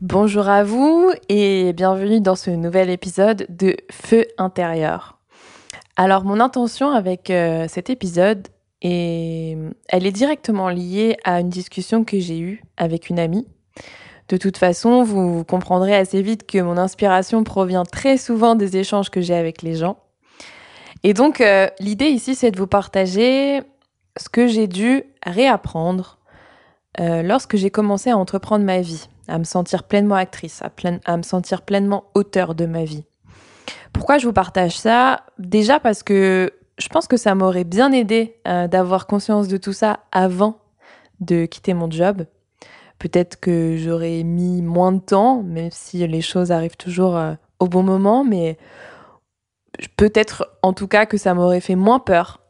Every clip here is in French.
Bonjour à vous et bienvenue dans ce nouvel épisode de Feu intérieur. Alors mon intention avec euh, cet épisode est, elle est directement liée à une discussion que j'ai eue avec une amie. De toute façon, vous comprendrez assez vite que mon inspiration provient très souvent des échanges que j'ai avec les gens. Et donc euh, l'idée ici, c'est de vous partager ce que j'ai dû réapprendre euh, lorsque j'ai commencé à entreprendre ma vie, à me sentir pleinement actrice, à, à me sentir pleinement auteur de ma vie. Pourquoi je vous partage ça? Déjà parce que je pense que ça m'aurait bien aidé euh, d'avoir conscience de tout ça avant de quitter mon job. Peut-être que j'aurais mis moins de temps, même si les choses arrivent toujours euh, au bon moment, mais peut-être en tout cas que ça m'aurait fait moins peur.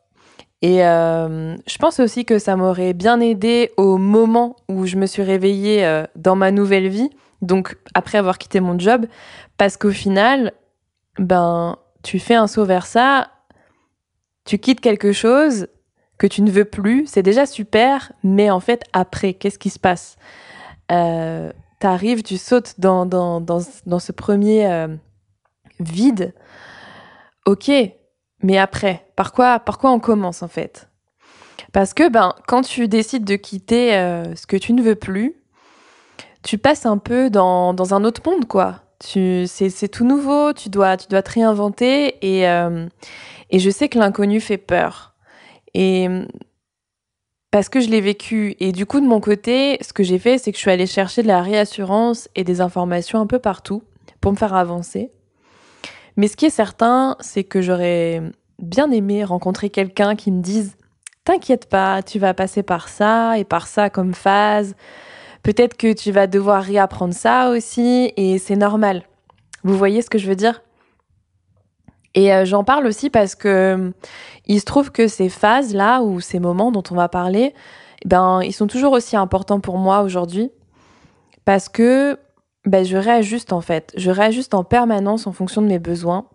Et euh, je pense aussi que ça m'aurait bien aidé au moment où je me suis réveillée euh, dans ma nouvelle vie, donc après avoir quitté mon job, parce qu'au final, ben, tu fais un saut vers ça, tu quittes quelque chose que tu ne veux plus, c'est déjà super, mais en fait, après, qu'est-ce qui se passe? Euh, T'arrives, tu sautes dans, dans, dans, dans ce premier euh, vide. Ok, mais après, par quoi, par quoi on commence en fait? Parce que ben, quand tu décides de quitter euh, ce que tu ne veux plus, tu passes un peu dans, dans un autre monde, quoi. Tu, c'est, c'est tout nouveau, tu dois, tu dois te réinventer et, euh, et je sais que l'inconnu fait peur. Et parce que je l'ai vécu. Et du coup, de mon côté, ce que j'ai fait, c'est que je suis allée chercher de la réassurance et des informations un peu partout pour me faire avancer. Mais ce qui est certain, c'est que j'aurais bien aimé rencontrer quelqu'un qui me dise T'inquiète pas, tu vas passer par ça et par ça comme phase. Peut-être que tu vas devoir réapprendre ça aussi et c'est normal. Vous voyez ce que je veux dire? Et euh, j'en parle aussi parce que il se trouve que ces phases-là ou ces moments dont on va parler, eh ben, ils sont toujours aussi importants pour moi aujourd'hui parce que ben, je réajuste en fait. Je réajuste en permanence en fonction de mes besoins.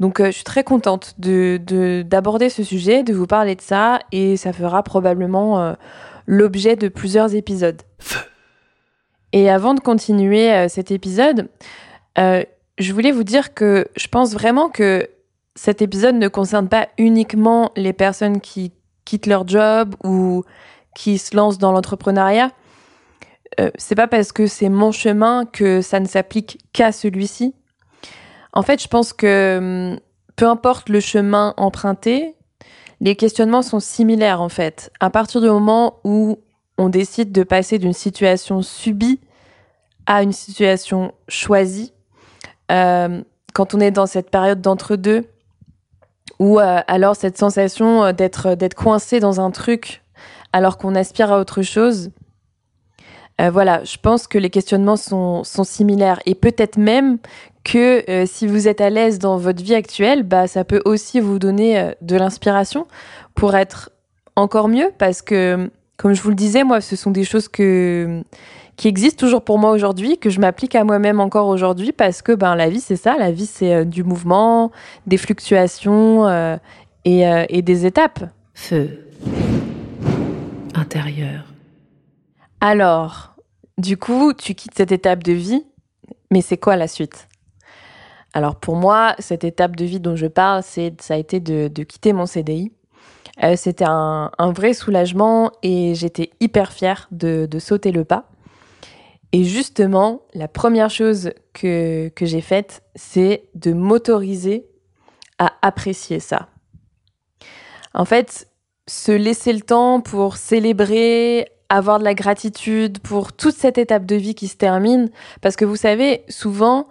Donc euh, je suis très contente de, de- d'aborder ce sujet, de vous parler de ça, et ça fera probablement euh, l'objet de plusieurs épisodes. Et avant de continuer euh, cet épisode, je voulais vous dire que je pense vraiment que cet épisode ne concerne pas uniquement les personnes qui quittent leur job ou qui se lancent dans l'entrepreneuriat. Euh, c'est pas parce que c'est mon chemin que ça ne s'applique qu'à celui-ci. En fait, je pense que hum, peu importe le chemin emprunté, les questionnements sont similaires en fait. À partir du moment où on décide de passer d'une situation subie à une situation choisie, euh, quand on est dans cette période d'entre-deux, ou euh, alors cette sensation euh, d'être coincé dans un truc alors qu'on aspire à autre chose, euh, voilà, je pense que les questionnements sont, similaires et peut-être même que euh, si vous êtes à l'aise dans votre vie actuelle, bah, ça peut aussi vous donner euh, de l'inspiration pour être encore mieux parce que comme je vous le disais, moi, ce sont des choses qui existent toujours pour moi aujourd'hui, que je m'applique à moi-même encore aujourd'hui, parce que ben la vie c'est ça, la vie c'est du mouvement, des fluctuations et, et des étapes. Feu intérieur. Alors, du coup, tu quittes cette étape de vie, mais c'est quoi la suite? Alors pour moi, cette étape de vie dont je parle, ça a été de, quitter mon CDI. Euh, C'était un, vrai soulagement et j'étais hyper fière de, de, sauter le pas. Et justement, la première chose que, que j'ai faite, c'est de m'autoriser à apprécier ça. En fait, se laisser le temps pour célébrer, avoir de la gratitude pour toute cette étape de vie qui se termine. Parce que vous savez, souvent,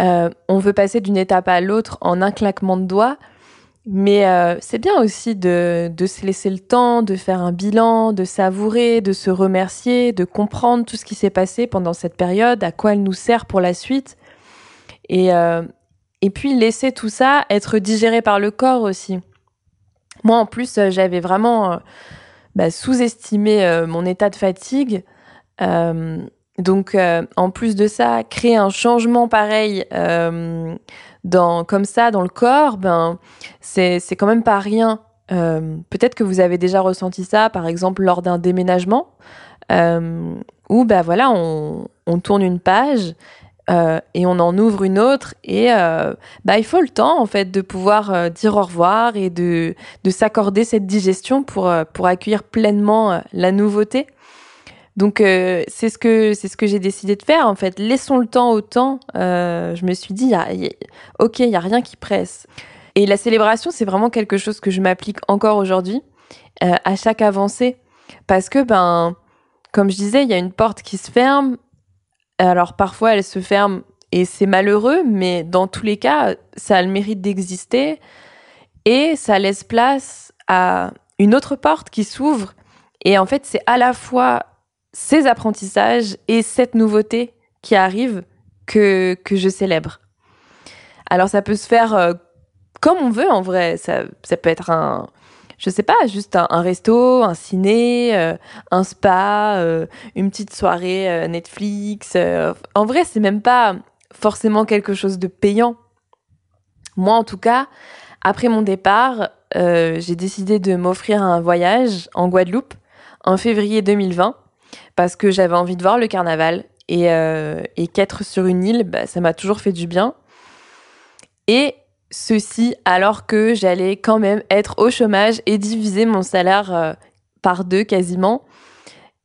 euh, on veut passer d'une étape à l'autre en un claquement de doigts. Mais euh, c'est bien aussi de, se laisser le temps, de faire un bilan, de savourer, de se remercier, de comprendre tout ce qui s'est passé pendant cette période, à quoi elle nous sert pour la suite. Et, euh, et puis laisser tout ça être digéré par le corps aussi. Moi, en plus, j'avais vraiment bah, sous-estimé mon état de fatigue. Euh, donc, euh, en plus de ça, créer un changement pareil euh, dans, comme ça dans le corps, ben, c'est quand même pas rien. Peut-être que vous avez déjà ressenti ça, par exemple, lors d'un déménagement, où ben, voilà, on, on tourne une page euh, et on en ouvre une autre et euh, bah il faut le temps en fait de pouvoir euh, dire au revoir et de de s'accorder cette digestion pour euh, pour accueillir pleinement euh, la nouveauté. Donc c'est ce que c'est ce que j'ai décidé de faire en fait. Laissons le temps au temps. je me suis dit y a, y a, ok il y a rien qui presse. Et la célébration c'est vraiment quelque chose que je m'applique encore aujourd'hui à chaque avancée parce que ben comme je disais il y a une porte qui se ferme alors parfois elle se ferme et c'est malheureux, mais dans tous les cas, ça a le mérite d'exister et ça laisse place à une autre porte qui s'ouvre. Et en fait, c'est à la fois ces apprentissages et cette nouveauté qui arrive que, que je célèbre. Alors ça peut se faire euh, comme on veut en vrai. Ça, ça peut être un, je sais pas, juste un, resto, un ciné, euh, un spa, euh, une petite soirée euh, Netflix. En vrai, c'est même pas forcément quelque chose de payant. Moi, en tout cas, après mon départ, j'ai décidé de m'offrir un voyage en Guadeloupe en février 2020 parce que j'avais envie de voir le carnaval et, et qu'être sur une île, bah, ça m'a toujours fait du bien. Et Ceci alors que j'allais quand même être au chômage et diviser mon salaire euh, par deux quasiment.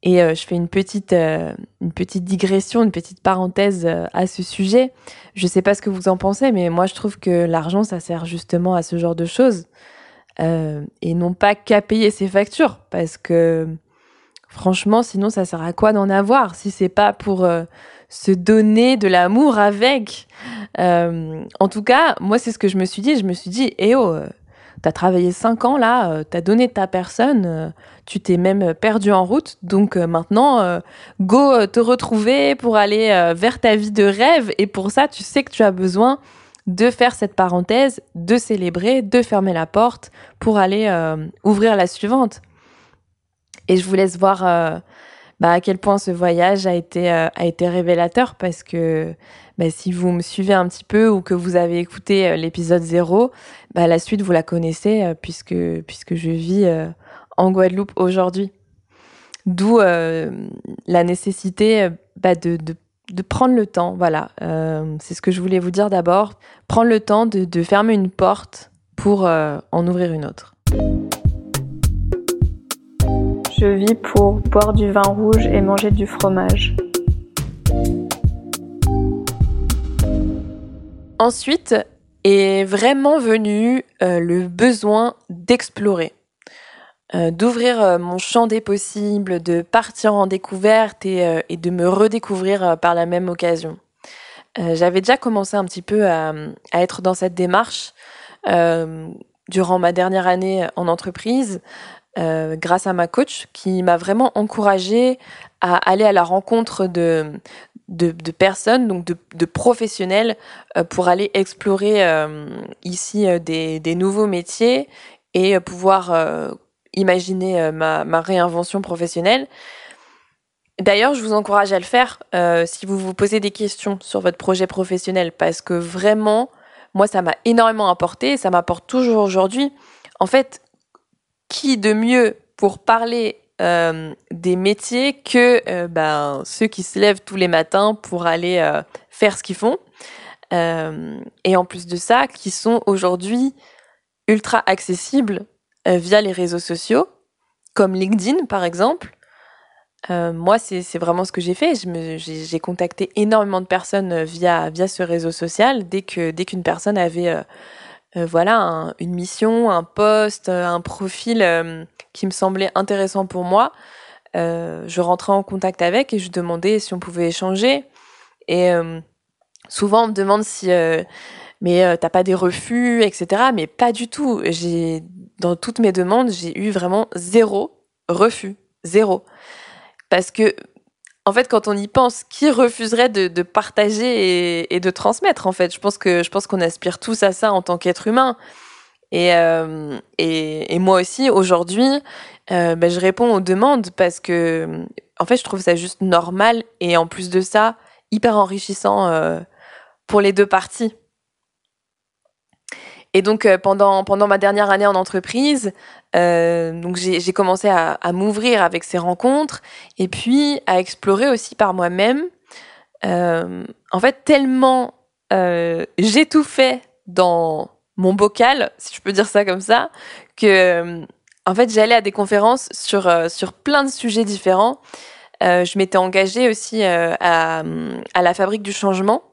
Et euh, je fais une petite, euh, une petite digression, une petite parenthèse à ce sujet. Je sais pas ce que vous en pensez, mais moi je trouve que l'argent, ça sert justement à ce genre de choses. Et non pas qu'à payer ses factures. Parce que franchement, sinon ça sert à quoi d'en avoir si c'est pas pour se donner de l'amour avec. Euh, en tout cas, moi, c'est ce que je me suis dit. Je me suis dit, eh oh, euh, t'as travaillé cinq ans là, euh, t'as donné ta personne, euh, tu t'es même perdu en route. Donc euh, maintenant, go te retrouver pour aller vers ta vie de rêve. Et pour ça, tu sais que tu as besoin de faire cette parenthèse, de célébrer, de fermer la porte pour aller ouvrir la suivante. Et je vous laisse voir bah, à quel point ce voyage a été, euh, a été révélateur parce que bah, si vous me suivez un petit peu ou que vous avez écouté euh, l'épisode 0, bah, la suite vous la connaissez euh, puisque, puisque je vis en Guadeloupe aujourd'hui. D'où la nécessité bah, de, de, de, prendre le temps. Voilà, c'est ce que je voulais vous dire d'abord. Prendre le temps de, de fermer une porte pour en ouvrir une autre. Je vis pour boire du vin rouge et manger du fromage. Ensuite est vraiment venu euh, le besoin d'explorer, euh, d'ouvrir euh, mon champ des possibles, de partir en découverte et, de me redécouvrir par la même occasion. J'avais déjà commencé un petit peu à être dans cette démarche durant ma dernière année en entreprise, euh, grâce à ma coach qui m'a vraiment encouragée à aller à la rencontre de, de, de personnes, donc de, de professionnels, euh, pour aller explorer euh, ici euh, des, des nouveaux métiers et pouvoir imaginer ma, ma, réinvention professionnelle. D'ailleurs, je vous encourage à le faire si vous vous posez des questions sur votre projet professionnel, parce que vraiment, moi, ça m'a énormément apporté, ça m'apporte toujours aujourd'hui. En fait, qui de mieux pour parler euh, des métiers que euh, ben, ceux qui se lèvent tous les matins pour aller euh, faire ce qu'ils font. et en plus de ça, qui sont aujourd'hui ultra accessibles via les réseaux sociaux, comme LinkedIn par exemple. moi, c'est vraiment ce que j'ai fait. J'ai contacté énormément de personnes via, via ce réseau social dès dès qu'une personne avait euh, voilà, une mission, un poste, euh, un profil euh, qui me semblait intéressant pour moi. je rentrais en contact avec et je demandais si on pouvait échanger. Et souvent, on me demande si mais t'as pas des refus, etc. Mais pas du tout. J'ai dans toutes mes demandes, j'ai eu vraiment zéro refus, zéro. Parce que en fait, quand on y pense, qui refuserait de, partager et, de transmettre En fait, je pense que je pense qu'on aspire tous à ça en tant qu'être humain. Et, euh, et, moi aussi, aujourd'hui, euh, ben, je réponds aux demandes parce que, en fait, je trouve ça juste normal et en plus de ça, hyper enrichissant euh, pour les deux parties. Et donc pendant pendant ma dernière année en entreprise, euh, donc j'ai commencé à, m'ouvrir avec ces rencontres et puis à explorer aussi par moi-même. Euh, en fait, tellement euh, j'étouffais dans mon bocal, si je peux dire ça comme ça, que euh, en fait j'allais à des conférences sur sur plein de sujets différents. je m'étais engagée aussi à, la fabrique du changement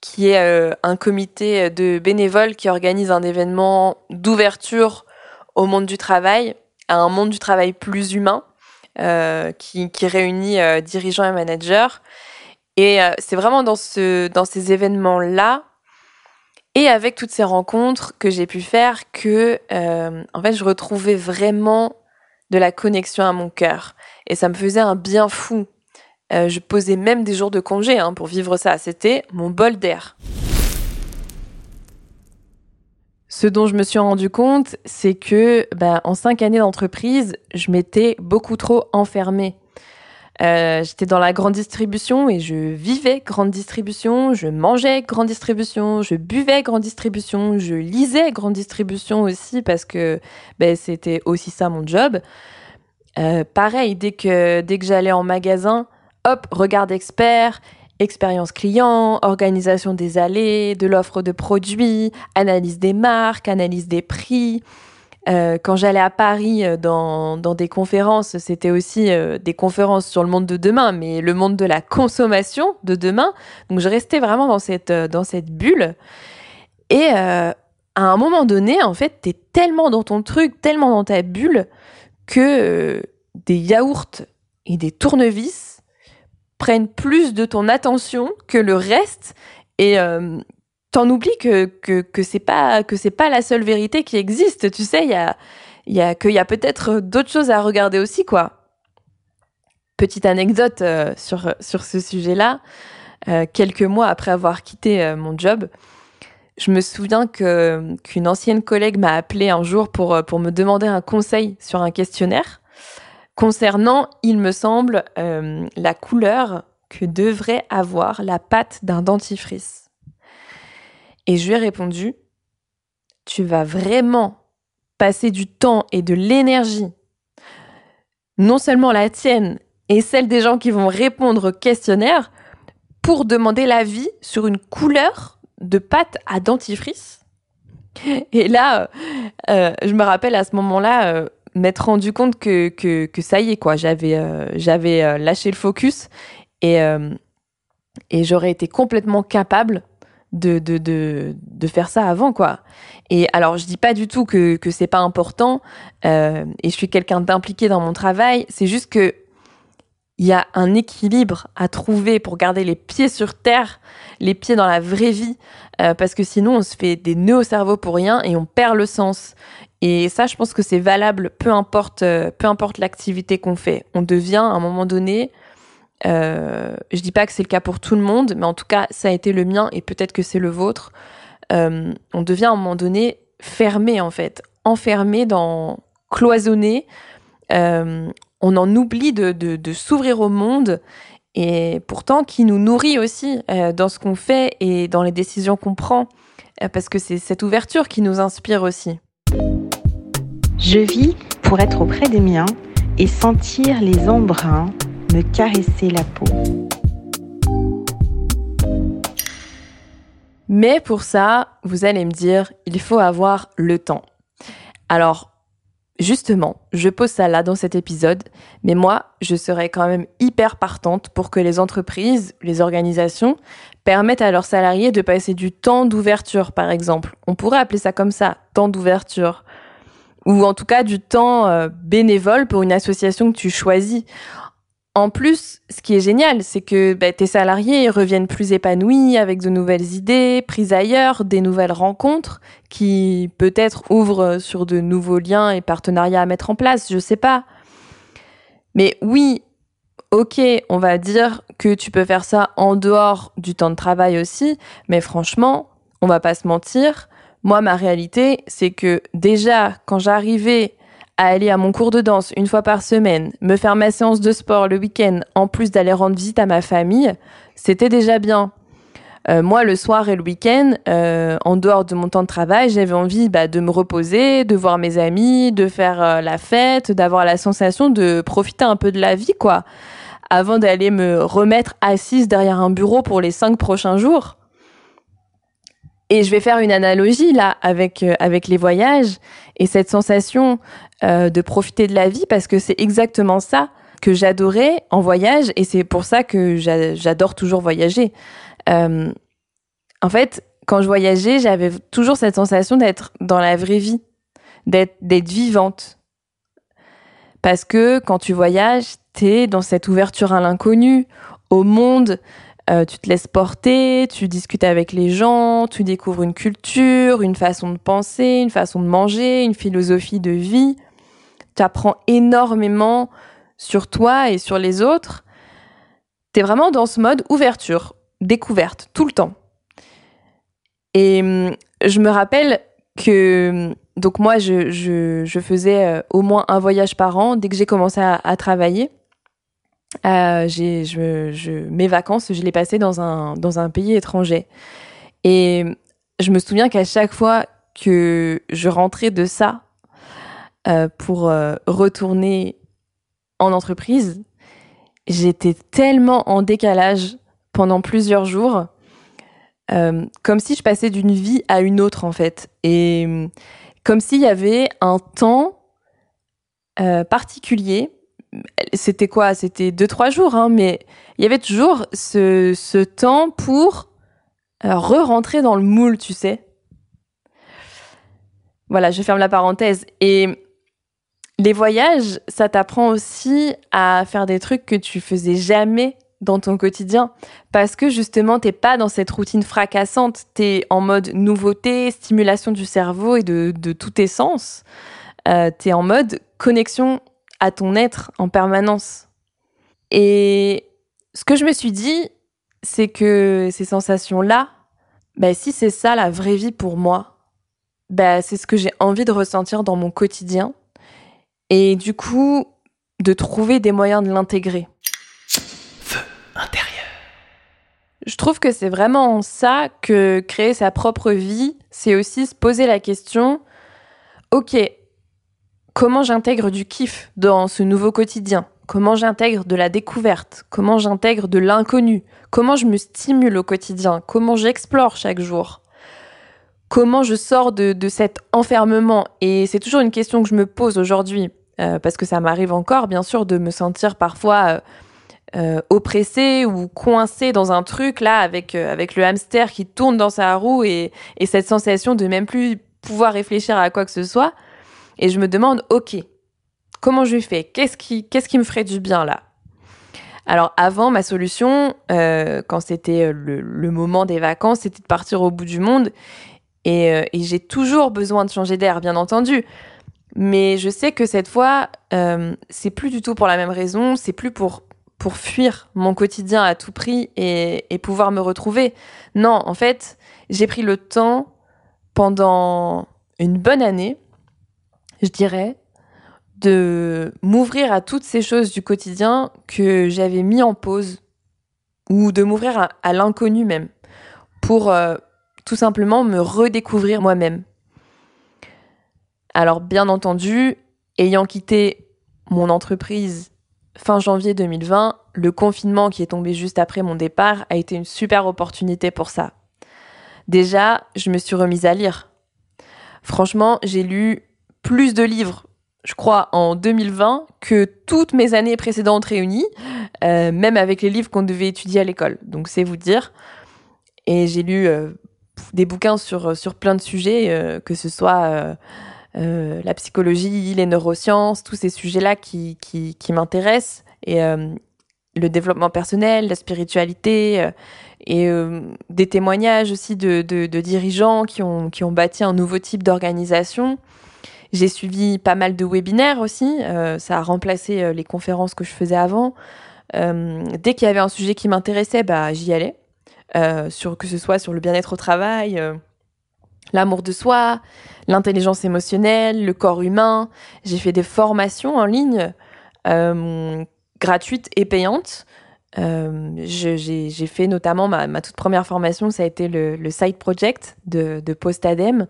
qui est un comité de bénévoles qui organise un événement d'ouverture au monde du travail, à un monde du travail plus humain, euh, qui, qui, réunit euh, dirigeants et managers. Et c'est vraiment dans, ce, dans ces événements-là, et avec toutes ces rencontres que j'ai pu faire, que en fait, je retrouvais vraiment de la connexion à mon cœur. Et ça me faisait un bien fou euh, je posais même des jours de congé hein, pour vivre ça. C'était mon bol d'air. Ce dont je me suis rendu compte, c'est que ben, en cinq années d'entreprise, je m'étais beaucoup trop enfermée. Euh, j'étais dans la grande distribution et je vivais grande distribution, je mangeais grande distribution, je buvais grande distribution, je lisais grande distribution aussi parce que ben, c'était aussi ça mon job. Euh, pareil, dès que, dès j'allais en magasin, hop, regard expert, expérience client, organisation des allées, de l'offre de produits, analyse des marques, analyse des prix. Euh, quand j'allais à Paris euh, dans, des conférences, c'était aussi euh, des conférences sur le monde de demain, mais le monde de la consommation de demain. Donc je restais vraiment dans cette, dans cette bulle. Et à un moment donné, en fait, t'es tellement dans ton truc, tellement dans ta bulle, que des yaourts et des tournevis, prennent plus de ton attention que le reste et euh, t'en oublies que que c'est pas que c'est pas la seule vérité qui existe. Tu sais, il y a il y a qu'il y a peut-être d'autres choses à regarder aussi quoi. Petite anecdote euh, sur sur ce sujet-là. Euh, quelques mois après avoir quitté mon job, je me souviens que qu'une ancienne collègue m'a appelé un jour pour pour me demander un conseil sur un questionnaire concernant, il me semble, euh, la couleur que devrait avoir la pâte d'un dentifrice. Et je lui ai répondu, tu vas vraiment passer du temps et de l'énergie, non seulement la tienne et celle des gens qui vont répondre au questionnaire, pour demander l'avis sur une couleur de pâte à dentifrice. Et là, euh, je me rappelle à ce moment-là, euh, m'être rendu compte que, que, ça y est, quoi. J'avais, euh, j'avais euh, lâché le focus et, euh, et j'aurais été complètement capable de, de, de, de, faire ça avant, quoi. Et alors, je dis pas du tout que, que c'est pas important et je suis quelqu'un d'impliqué dans mon travail. C'est juste que il y a un équilibre à trouver pour garder les pieds sur terre, les pieds dans la vraie vie, parce que sinon on se fait des nœuds au cerveau pour rien et on perd le sens. Et ça, je pense que c'est valable, peu importe, euh, peu importe l'activité qu'on fait. On devient, à un moment donné, euh, je dis pas que c'est le cas pour tout le monde, mais en tout cas, ça a été le mien et peut-être que c'est le vôtre. Euh, on devient à un moment donné fermé en fait, enfermé dans cloisonné. Euh, on en oublie de, s'ouvrir au monde et pourtant qui nous nourrit aussi dans ce qu'on fait et dans les décisions qu'on prend, parce que c'est cette ouverture qui nous inspire aussi. Je vis pour être auprès des miens et sentir les embruns me caresser la peau. Mais pour ça, vous allez me dire, il faut avoir le temps. Alors, justement, je pose ça là dans cet épisode, mais moi, je serais quand même hyper partante pour que les entreprises, les organisations, permettent à leurs salariés de passer du temps d'ouverture, par exemple. On pourrait appeler ça comme ça, temps d'ouverture. Ou en tout cas du temps euh, bénévole pour une association que tu choisis. En plus, ce qui est génial, c'est que bah, tes salariés reviennent plus épanouis, avec de nouvelles idées, prises ailleurs, des nouvelles rencontres, qui peut-être ouvrent sur de nouveaux liens et partenariats à mettre en place, je sais pas. Mais oui, ok, on va dire que tu peux faire ça en dehors du temps de travail aussi, mais franchement, on va pas se mentir. Moi, ma réalité, c'est que déjà, quand j'arrivais à aller à mon cours de danse une fois par semaine, me faire ma séance de sport le week-end, en plus d'aller rendre visite à ma famille, c'était déjà bien. Euh, moi, le soir et le week-end, euh, en dehors de mon temps de travail, j'avais envie bah, de me reposer, de voir mes amis, de faire euh, la fête, d'avoir la sensation de profiter un peu de la vie, quoi, avant d'aller me remettre assise derrière un bureau pour les cinq prochains jours. Et je vais faire une analogie là avec euh, avec les voyages et cette sensation euh, de profiter de la vie parce que c'est exactement ça que j'adorais en voyage et c'est pour ça que j'adore toujours voyager. Euh, en fait, quand je voyageais, j'avais toujours cette sensation d'être dans la vraie vie, d'être d'être vivante. Parce que quand tu voyages, t'es dans cette ouverture à l'inconnu, au monde, euh, tu te laisses porter, tu discutes avec les gens, tu découvres une culture, une façon de penser, une façon de manger, une philosophie de vie. Tu apprends énormément sur toi et sur les autres. Tu es vraiment dans ce mode ouverture, découverte, tout le temps. Et hum, je me rappelle que, hum, donc moi, je, je, faisais euh, au moins un voyage par an dès que j'ai commencé à travailler. Euh, mes vacances, je les passais dans un, dans un pays étranger. Et je me souviens qu'à chaque fois que je rentrais de ça euh, pour euh, retourner en entreprise, j'étais tellement en décalage pendant plusieurs jours, comme si je passais d'une vie à une autre en fait. Et comme s'il y avait un temps particulier c'était quoi? C'était deux, trois jours, hein, mais il y avait toujours ce, ce temps pour euh, re-rentrer dans le moule, tu sais. Voilà, je ferme la parenthèse. Et les voyages, ça t'apprend aussi à faire des trucs que tu faisais jamais dans ton quotidien parce que justement t'es pas dans cette routine fracassante t'es en mode nouveauté stimulation du cerveau et de, de tous tes sens euh, t'es en mode connexion à ton être en permanence. Et ce que je me suis dit, c'est que ces sensations-là, bah, si c'est ça la vraie vie pour moi, bah, c'est ce que j'ai envie de ressentir dans mon quotidien. Et du coup, de trouver des moyens de l'intégrer. Feu intérieur. Je trouve que c'est vraiment ça que créer sa propre vie, c'est aussi se poser la question, ok, comment j'intègre du kiff dans ce nouveau quotidien? Comment j'intègre de la découverte? Comment j'intègre de l'inconnu? Comment je me stimule au quotidien? Comment j'explore chaque jour? Comment je sors de, cet enfermement? Et c'est toujours une question que je me pose aujourd'hui, euh, parce que ça m'arrive encore, bien sûr, de me sentir parfois euh, euh, oppressée ou coincée dans un truc, là, avec, avec le hamster qui tourne dans sa roue et, et cette sensation de même plus pouvoir réfléchir à quoi que ce soit. Et je me demande, ok, comment je fais? Qu'est-ce qui, qu'est-ce qui me ferait du bien là? Alors avant, ma solution, euh, quand c'était euh, le, moment des vacances, c'était de partir au bout du monde. Et, euh, et j'ai toujours besoin de changer d'air, bien entendu. Mais je sais que cette fois, euh, c'est plus du tout pour la même raison. C'est plus pour pour fuir mon quotidien à tout prix et pouvoir me retrouver. Non, en fait, j'ai pris le temps pendant une bonne année je dirais, de m'ouvrir à toutes ces choses du quotidien que j'avais mis en pause ou de m'ouvrir à, l'inconnu même pour euh, tout simplement me redécouvrir moi-même. Alors bien entendu, ayant quitté mon entreprise fin janvier 2020, le confinement qui est tombé juste après mon départ a été une super opportunité pour ça. Déjà, je me suis remise à lire. Franchement, j'ai lu plus de livres, je crois, en 2020 que toutes mes années précédentes réunies, euh, même avec les livres qu'on devait étudier à l'école. Donc c'est vous dire. Et j'ai lu euh, des bouquins sur, sur plein de sujets, euh, que ce soit la psychologie, les neurosciences, tous ces sujets-là qui, m'intéressent. Et le développement personnel, la spiritualité et des témoignages aussi de, de, de, dirigeants qui ont, qui ont bâti un nouveau type d'organisation. J'ai suivi pas mal de webinaires aussi. Euh, ça a remplacé euh, les conférences que je faisais avant. Euh, dès qu'il y avait un sujet qui m'intéressait, bah, j'y allais. que ce soit sur le bien-être au travail, l'amour de soi, l'intelligence émotionnelle, le corps humain. J'ai fait des formations en ligne gratuites et payantes. j'ai fait notamment ma, toute première formation, ça a été le, le Side Project de, de Postadem.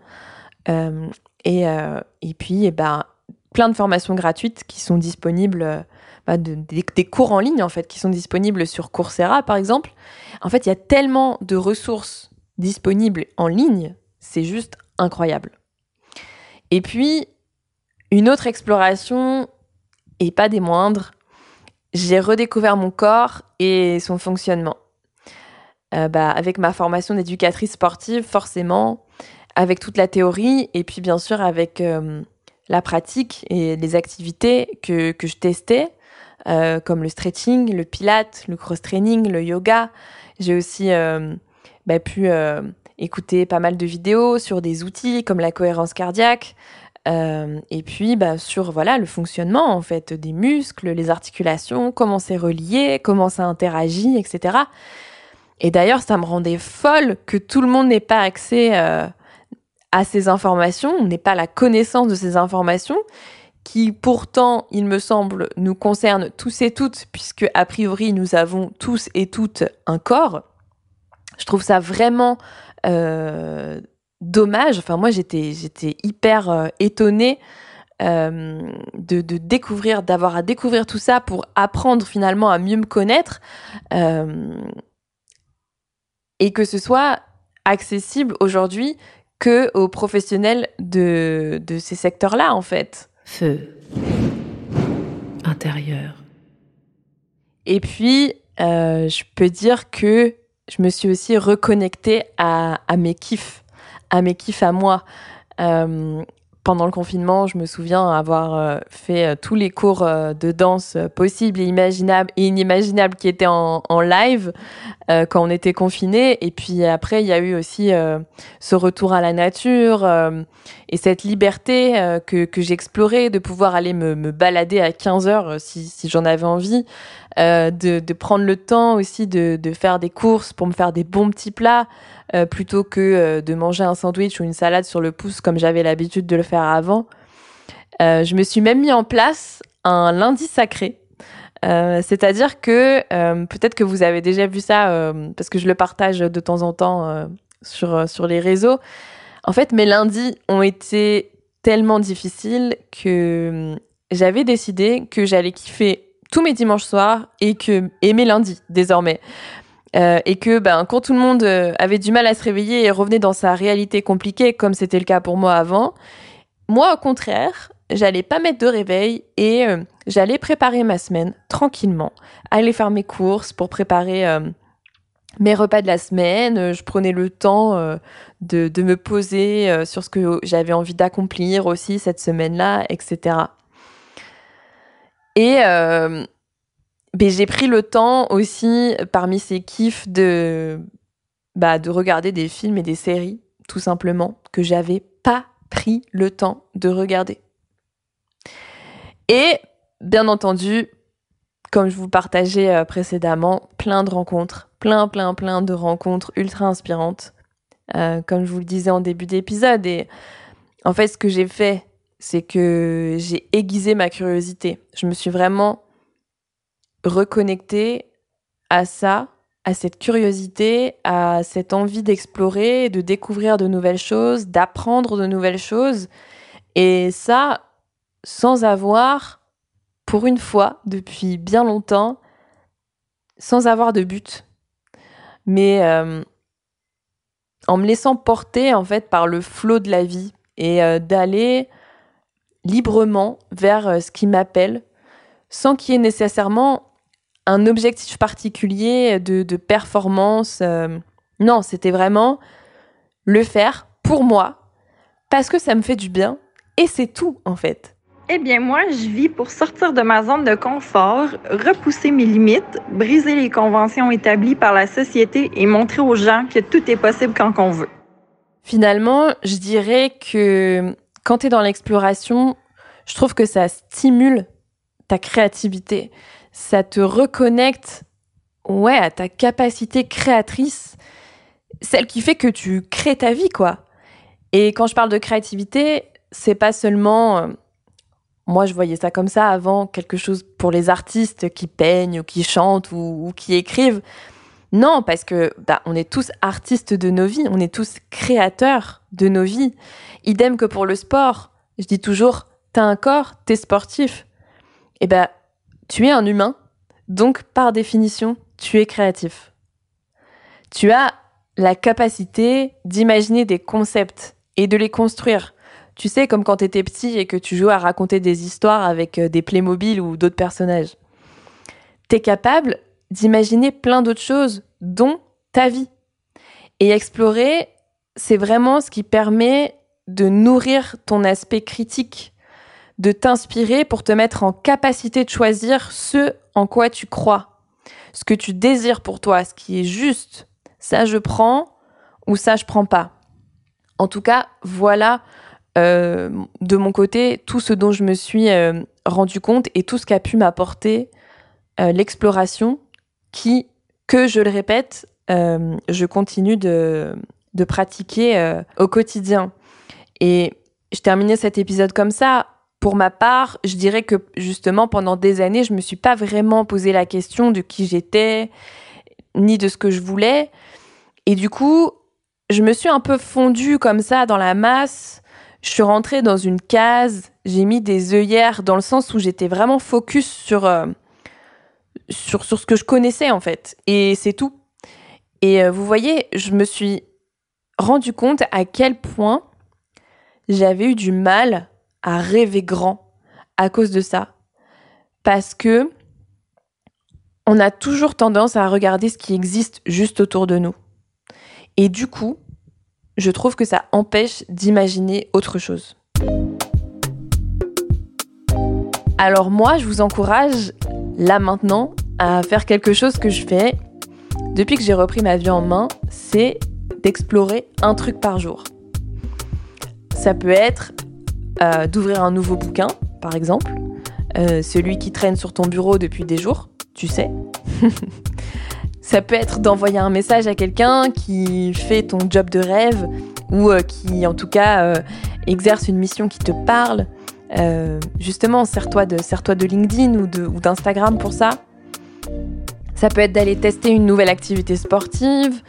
Et, euh, et puis, eh ben, plein de formations gratuites qui sont disponibles, euh, bah, des, cours en ligne en fait, qui sont disponibles sur Coursera par exemple. En fait, il y a tellement de ressources disponibles en ligne, c'est juste incroyable. Et puis, une autre exploration, et pas des moindres, j'ai redécouvert mon corps et son fonctionnement. Euh, bah, avec ma formation d'éducatrice sportive, forcément, avec toute la théorie et puis bien sûr avec euh, la pratique et les activités que, que je testais, euh, comme le stretching, le pilate, le cross-training, le yoga. J'ai aussi euh, bah, pu écouter pas mal de vidéos sur des outils comme la cohérence cardiaque. et puis bah, sur voilà le fonctionnement en fait des muscles, les articulations, comment c'est relié, comment ça interagit, etc. Et d'ailleurs, ça me rendait folle que tout le monde n'ait pas accès à ces informations, on n'est pas la connaissance de ces informations, qui pourtant, il me semble, nous concernent tous et toutes, puisque a priori nous avons tous et toutes un corps. Je trouve ça vraiment euh, dommage. Enfin, moi, j'étais, hyper euh, étonnée euh, de, de, découvrir, d'avoir à découvrir tout ça pour apprendre finalement à mieux me connaître et que ce soit accessible aujourd'hui que aux professionnels de, de ces secteurs-là, en fait. Feu. Intérieur. Et puis, euh, je peux dire que je me suis aussi reconnectée à, à mes kiffs, à mes kiffs à moi. Euh, pendant le confinement, je me souviens avoir euh, fait euh, tous les cours euh, de danse possibles et imaginables et inimaginables qui étaient en, live quand on était confinés. Et puis après, il y a eu aussi ce retour à la nature et cette liberté que, j'explorais de pouvoir aller me, balader à 15 heures si j'en avais envie, de, de, prendre le temps aussi de, de faire des courses pour me faire des bons petits plats. Euh, plutôt que euh, de manger un sandwich ou une salade sur le pouce comme j'avais l'habitude de le faire avant. Euh, je me suis même mis en place un lundi sacré. C'est-à-dire que peut-être que vous avez déjà vu ça parce que je le partage de temps en temps sur, sur les réseaux. En fait, mes lundis ont été tellement difficiles que j'avais décidé que j'allais kiffer tous mes dimanches soirs et que et mes lundis désormais euh, et que ben, quand tout le monde euh, avait du mal à se réveiller et revenait dans sa réalité compliquée, comme c'était le cas pour moi avant, moi au contraire, j'allais pas mettre de réveil et euh, j'allais préparer ma semaine tranquillement, aller faire mes courses pour préparer mes repas de la semaine. Je prenais le temps de, de, me poser sur ce que j'avais envie d'accomplir aussi cette semaine-là, etc. Et ben, j'ai pris le temps aussi, parmi ces kiffs, de, bah, de regarder des films et des séries, tout simplement, que j'avais pas pris le temps de regarder. Et, bien entendu, comme je vous partageais euh, précédemment, plein de rencontres, plein, plein, plein de rencontres ultra inspirantes, euh, comme je vous le disais en début d'épisode. Et en fait, ce que j'ai fait c'est que j'ai aiguisé ma curiosité. Je me suis vraiment reconnectée à ça, à cette curiosité, à cette envie d'explorer, de découvrir de nouvelles choses, d'apprendre de nouvelles choses. Et ça, sans avoir, pour une fois, depuis bien longtemps, sans avoir de but. Mais euh, en me laissant porter, en fait, par le flot de la vie et euh, d'aller librement vers euh, ce qui m'appelle, sans qu'il y ait nécessairement un objectif particulier de, de performance. non, c'était vraiment le faire pour moi, parce que ça me fait du bien, et c'est tout, en fait. Eh bien, moi, je vis pour sortir de ma zone de confort, repousser mes limites, briser les conventions établies par la société et montrer aux gens que tout est possible quand on veut. Finalement, je dirais que quand tu es dans l'exploration, je trouve que ça stimule ta créativité. Ça te reconnecte ouais, à ta capacité créatrice, celle qui fait que tu crées ta vie, quoi. Et quand je parle de créativité, c'est pas seulement euh, moi, je voyais ça comme ça avant, quelque chose pour les artistes qui peignent ou qui chantent ou, qui écrivent. Non, parce que bah, on est tous artistes de nos vies, on est tous créateurs de nos vies. Idem que pour le sport. Je dis toujours, t'as un corps, t'es sportif. Eh ben, tu es un humain, donc par définition, tu es créatif. Tu as la capacité d'imaginer des concepts et de les construire. Tu sais, comme quand tu étais petit et que tu jouais à raconter des histoires avec euh, des Playmobil ou d'autres personnages. Tu es capable d'imaginer plein d'autres choses, dont ta vie. Et explorer, c'est vraiment ce qui permet de nourrir ton aspect critique, de t'inspirer pour te mettre en capacité de choisir ce en quoi tu crois, ce que tu désires pour toi, ce qui est juste. Ça, je prends ou ça, je prends pas. En tout cas, voilà euh, de mon côté tout ce dont je me suis euh, rendu compte et tout ce qu'a pu m'apporter euh, l'exploration qui, que je le répète, je continue de, pratiquer au quotidien. Et je terminais cet épisode comme ça. Pour ma part, je dirais que justement pendant des années, je me suis pas vraiment posé la question de qui j'étais, ni de ce que je voulais. Et du coup, je me suis un peu fondue comme ça dans la masse je suis rentrée dans une case, j'ai mis des œillères dans le sens où j'étais vraiment focus sur, euh, sur, ce que je connaissais en fait. Et c'est tout. Et euh, vous voyez, je me suis rendu compte à quel point j'avais eu du mal à rêver grand à cause de ça. Parce que on a toujours tendance à regarder ce qui existe juste autour de nous. Et du coup, je trouve que ça empêche d'imaginer autre chose. Alors moi, je vous encourage, là maintenant, à faire quelque chose que je fais depuis que j'ai repris ma vie en main, c'est d'explorer un truc par jour. Ça peut être euh, d'ouvrir un nouveau bouquin, par exemple, euh, celui qui traîne sur ton bureau depuis des jours, tu sais. Ça peut être d'envoyer un message à quelqu'un qui fait ton job de rêve ou euh, qui en tout cas exerce une mission qui te parle. Euh, justement, sers-toi de, sers de LinkedIn ou d'Instagram pour ça. Ça peut être d'aller tester une nouvelle activité sportive,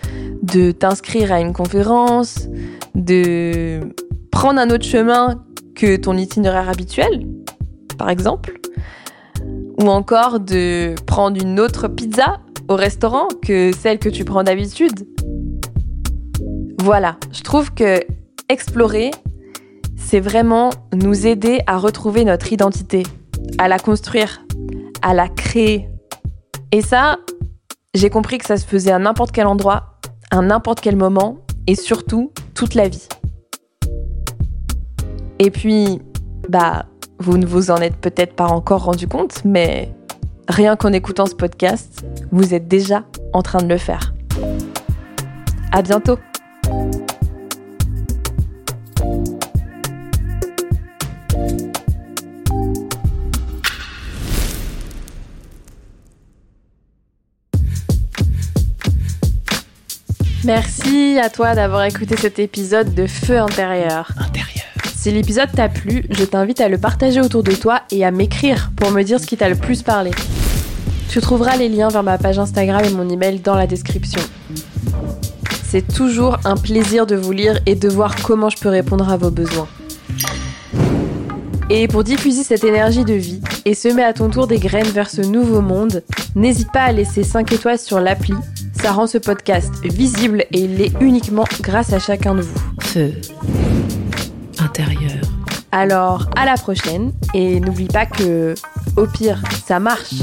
de t'inscrire à une conférence, de prendre un autre chemin que ton itinéraire habituel, par exemple, ou encore de prendre une autre pizza au restaurant que celle que tu prends d'habitude. Voilà, je trouve que explorer, c'est vraiment nous aider à retrouver notre identité, à la construire, à la créer. Et ça, j'ai compris que ça se faisait à n'importe quel endroit, à n'importe quel moment, et surtout toute la vie. Et puis, bah, vous ne vous en êtes peut-être pas encore rendu compte, mais Rien qu'en écoutant ce podcast, vous êtes déjà en train de le faire. À bientôt! Merci à toi d'avoir écouté cet épisode de Feu intérieur. Intérieur. Si l'épisode t'a plu, je t'invite à le partager autour de toi et à m'écrire pour me dire ce qui t'a le plus parlé. Tu trouveras les liens vers ma page Instagram et mon email dans la description. C'est toujours un plaisir de vous lire et de voir comment je peux répondre à vos besoins. Et pour diffuser cette énergie de vie et semer à ton tour des graines vers ce nouveau monde, n'hésite pas à laisser 5 étoiles sur l'appli. Ça rend ce podcast visible et il l'est uniquement grâce à chacun de vous. Feu intérieur. Alors, à la prochaine et n'oublie pas que, au pire, ça marche.